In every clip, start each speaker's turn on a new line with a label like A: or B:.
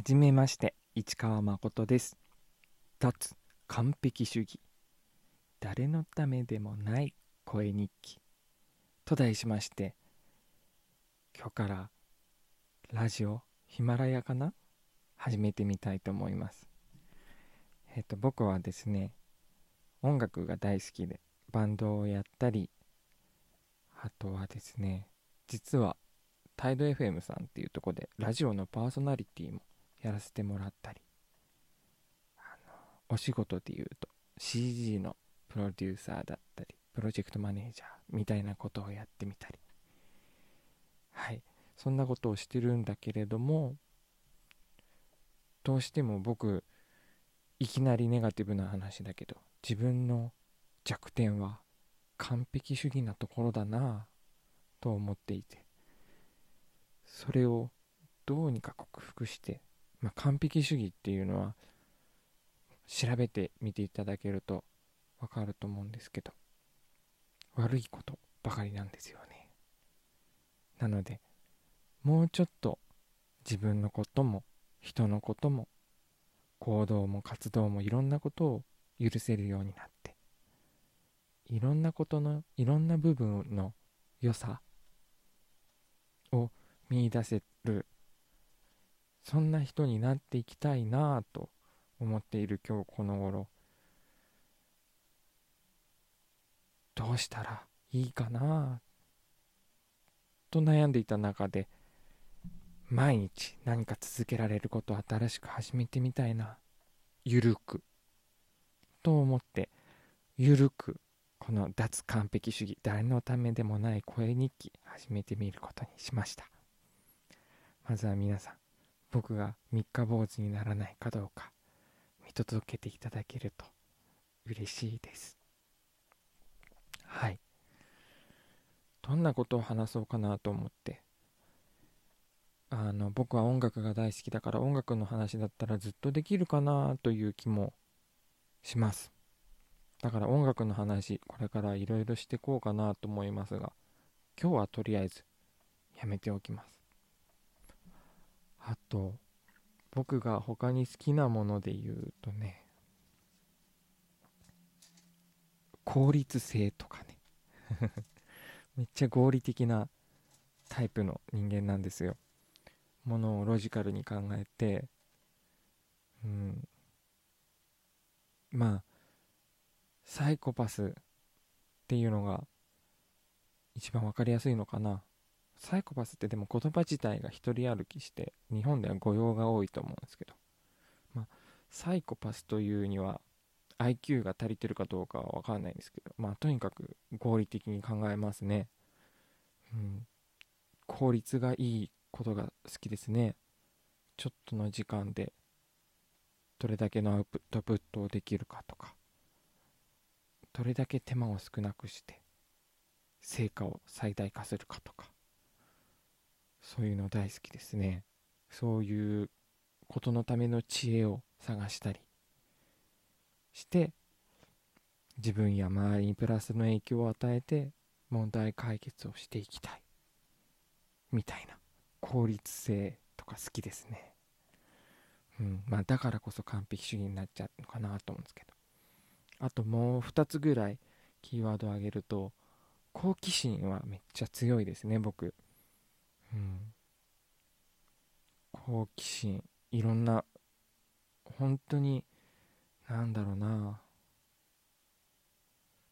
A: はじめまして市川誠です。脱完璧主義。誰のためでもない声日記。と題しまして今日からラジオヒマラヤかな？始めてみたいと思います。えっと僕はですね音楽が大好きでバンドをやったりあとはですね実はタイド FM さんっていうとこでラジオのパーソナリティもやらせてもらったり。あのお仕事でいうと CG のプロデューサーだったりプロジェクトマネージャーみたいなことをやってみたり。はい。そんなことをしてるんだけれどもどうしても僕いきなりネガティブな話だけど自分の弱点は完璧主義なところだなと思っていて。それをどうにか克服してまあ、完璧主義っていうのは調べてみていただけるとわかると思うんですけど悪いことばかりなんですよね。なのでもうちょっと自分のことも人のことも行動も活動もいろんなことを許せるようになっていろんなことのいろんな部分の良さを見いだせるそんな人になっていきたいなぁと思っている今日この頃。どうしたらいいかなと悩んでいた中で毎日何か続けられることを新しく始めてみたいなゆるくと思ってゆるくこの脱完璧主義誰のためでもない声日記始めてみることにしました。まずは皆さん僕が三日坊主にならないかどうか見届けていただけると嬉しいです。はい。どんなことを話そうかなと思って。あの僕は音楽が大好きだから音楽の話だったらずっとできるかなという気もします。だから音楽の話これからいろいろしてこうかなと思いますが今日はとりあえずやめておきます。あと僕が他に好きなもので言うとね効率性とかね。めっちゃ合理的なタイプの人間なんですよ。ものをロジカルに考えてうん。まあサイコパスっていうのが一番分かりやすいのかな。サイコパスってでも言葉自体が一人歩きして日本では誤用が多いと思うんですけど、まあ、サイコパスというには IQ が足りてるかどうかは分かんないんですけど、まあ、とにかく合理的に考えますね、うん、効率がいいことが好きですね。ちょっとの時間でどれだけのアウトプットをできるかとかどれだけ手間を少なくして成果を最大化するかとか。そういうの大好きですね。そういうことのための知恵を探したりして自分や周りにプラスの影響を与えて問題解決をしていきたい。みたいな効率性とか好きですね。うんまあだからこそ完璧主義になっちゃうのかなと思うんですけど。あともう2つぐらいキーワードを挙げると好奇心はめっちゃ強いですね僕。好奇心。いろんな本当になんだろうな。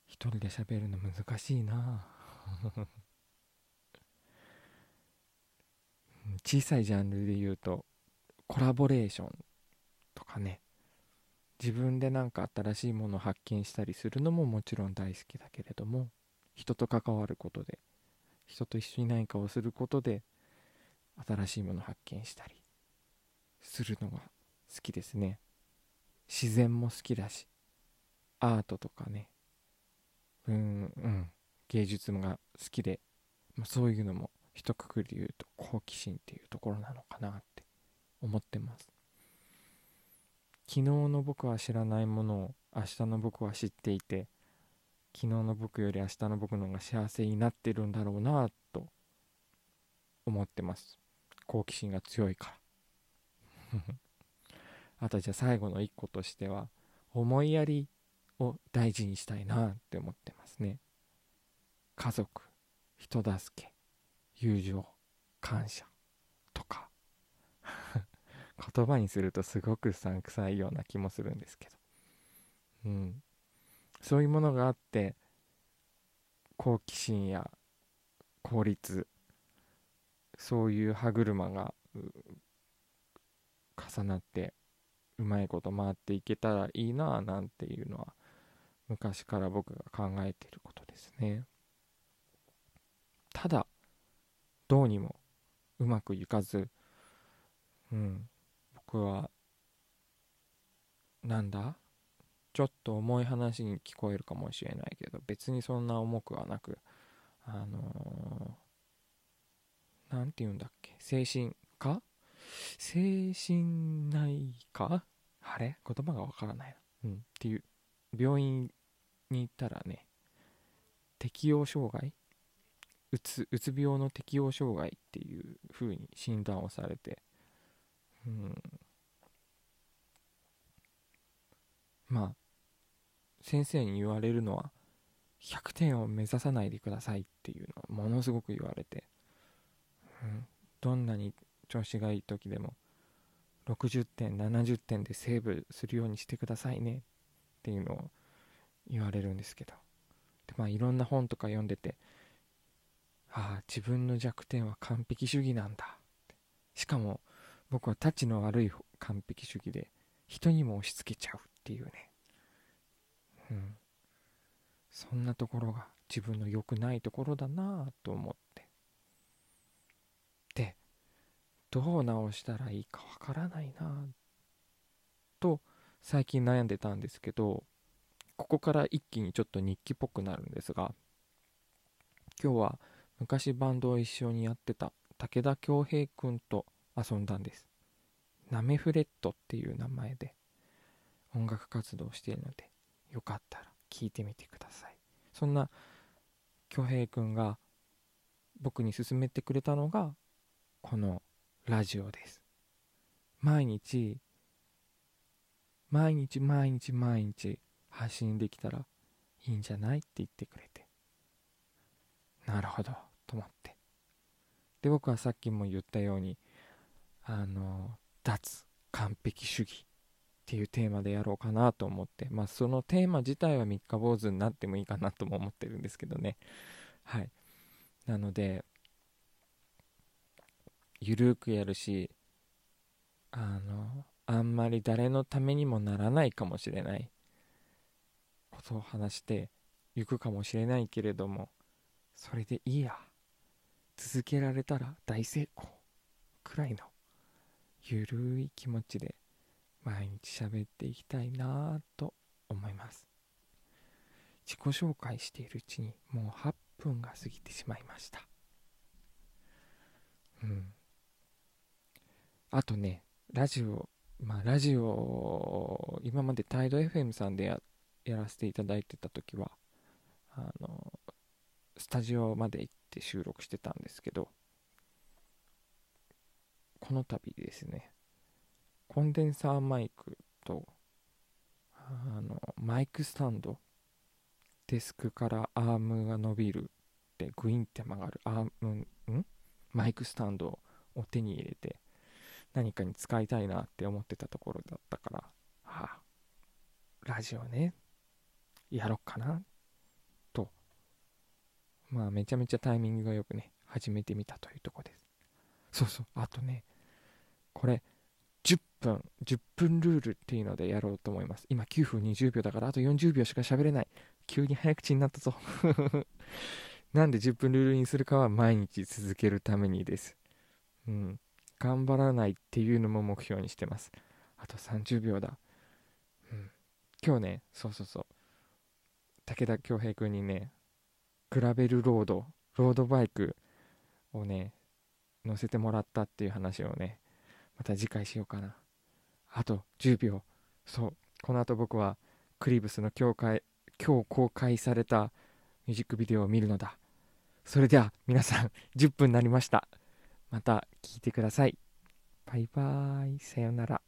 A: 一人で喋るの難しいな。小さいジャンルで言うとコラボレーションとかね。自分で何か新しいものを発見したりするのももちろん大好きだけれども人と関わることで人と一緒に何かをすることで新しいものを発見したりするのが好きですね。自然も好きだしアートとかね。うんうん。芸術が好きで、まあ、そういうのも一括りで言うと好奇心っていうところなのかなって思ってます。昨日の僕は知らないものを明日の僕は知っていて昨日の僕より明日の僕の方が幸せになってるんだろうなと思ってます。好奇心が強いから。あとじゃあ最後の一個としては思いやりを大事にしたいなって思ってますね。家族人助け友情感謝とか。言葉にするとすごくうさんくさいような気もするんですけど。うん。そういうものがあって好奇心や効率そういう歯車が重なってうまいこと回っていけたらいいななんていうのは昔から僕が考えていることですね。ただどうにもうまくいかずうん僕はなんだ？ちょっと重い話に聞こえるかもしれないけど別にそんな重くはなくあの何、て言うんだっけ？精神科？精神内科？あれ？言葉がわからないな。うん。っていう、病院に行ったらね、適応障害？うつ、うつ病の適応障害っていう風に診断をされて、うん。まあ、先生に言われるのは、100点を目指さないでくださいっていうのはものすごく言われて、うん、どんなに調子がいい時でも60点70点でセーブするようにしてくださいね。っていうのを言われるんですけど。でまあいろんな本とか読んでてああ自分の弱点は完璧主義なんだ。しかも僕はタチの悪い完璧主義で人にも押し付けちゃうっていうね。うん。そんなところが自分の良くないところだなぁと思って。でどう直したらいいかわからないなと最近悩んでたんですけどここから一気にちょっと日記っぽくなるんですが今日は昔バンドを一緒にやってた武田恭平くんと遊んだんです。ナメフレットっていう名前で音楽活動しているのでよかったら聞いてみてください。そんな恭平くんが僕に勧めてくれたのがこのラジオです。毎日毎日毎日毎日発信できたらいいんじゃないって言ってくれて。なるほど。と思って。で僕はさっきも言ったようにあの脱完璧主義っていうテーマでやろうかなと思って、まあ、そのテーマ自体は三日坊主になってもいいかなとも思ってるんですけどね。はい。なので、ゆるくやるし、あの、あんまり誰のためにもならないかもしれないことを話していくかもしれないけれども、それでいいや。続けられたら大成功くらいのゆるい気持ちで毎日喋っていきたいなと思います。自己紹介しているうちにもう8分が過ぎてしまいました。うん。あとねラジオまあラジオ今までタイド FM さんでややらせていただいてた時はあのスタジオまで行って収録してたんですけどこの度ですねコンデンサーマイクとあのマイクスタンドデスクからアームが伸びるでグインって曲がるアームん？マイクスタンドを手に入れて何かに使いたいなって思ってたところだったから、はあ、ラジオねやろっかなと。まあめちゃめちゃタイミングがよくね始めてみたというとこです。そうそうあとねこれ10分、10分ルールっていうのでやろうと思います。今9分20秒だからあと40秒しか喋れない。急に早口になったぞ。なんで10分ルールにするかは毎日続けるためにです。うん。頑張らないっていうのも目標にしてます。あと30秒だ。うん。今日ね、そうそうそう。武田恭平君にね、グラベルロード、ロードバイクをね、乗せてもらったっていう話をね、また次回しようかな。あと10秒。そう。この後僕はクリブスの今日今日公開されたミュージックビデオを見るのだ。それでは皆さん10分になりました。また聞いてください。バイバーイ。さようなら。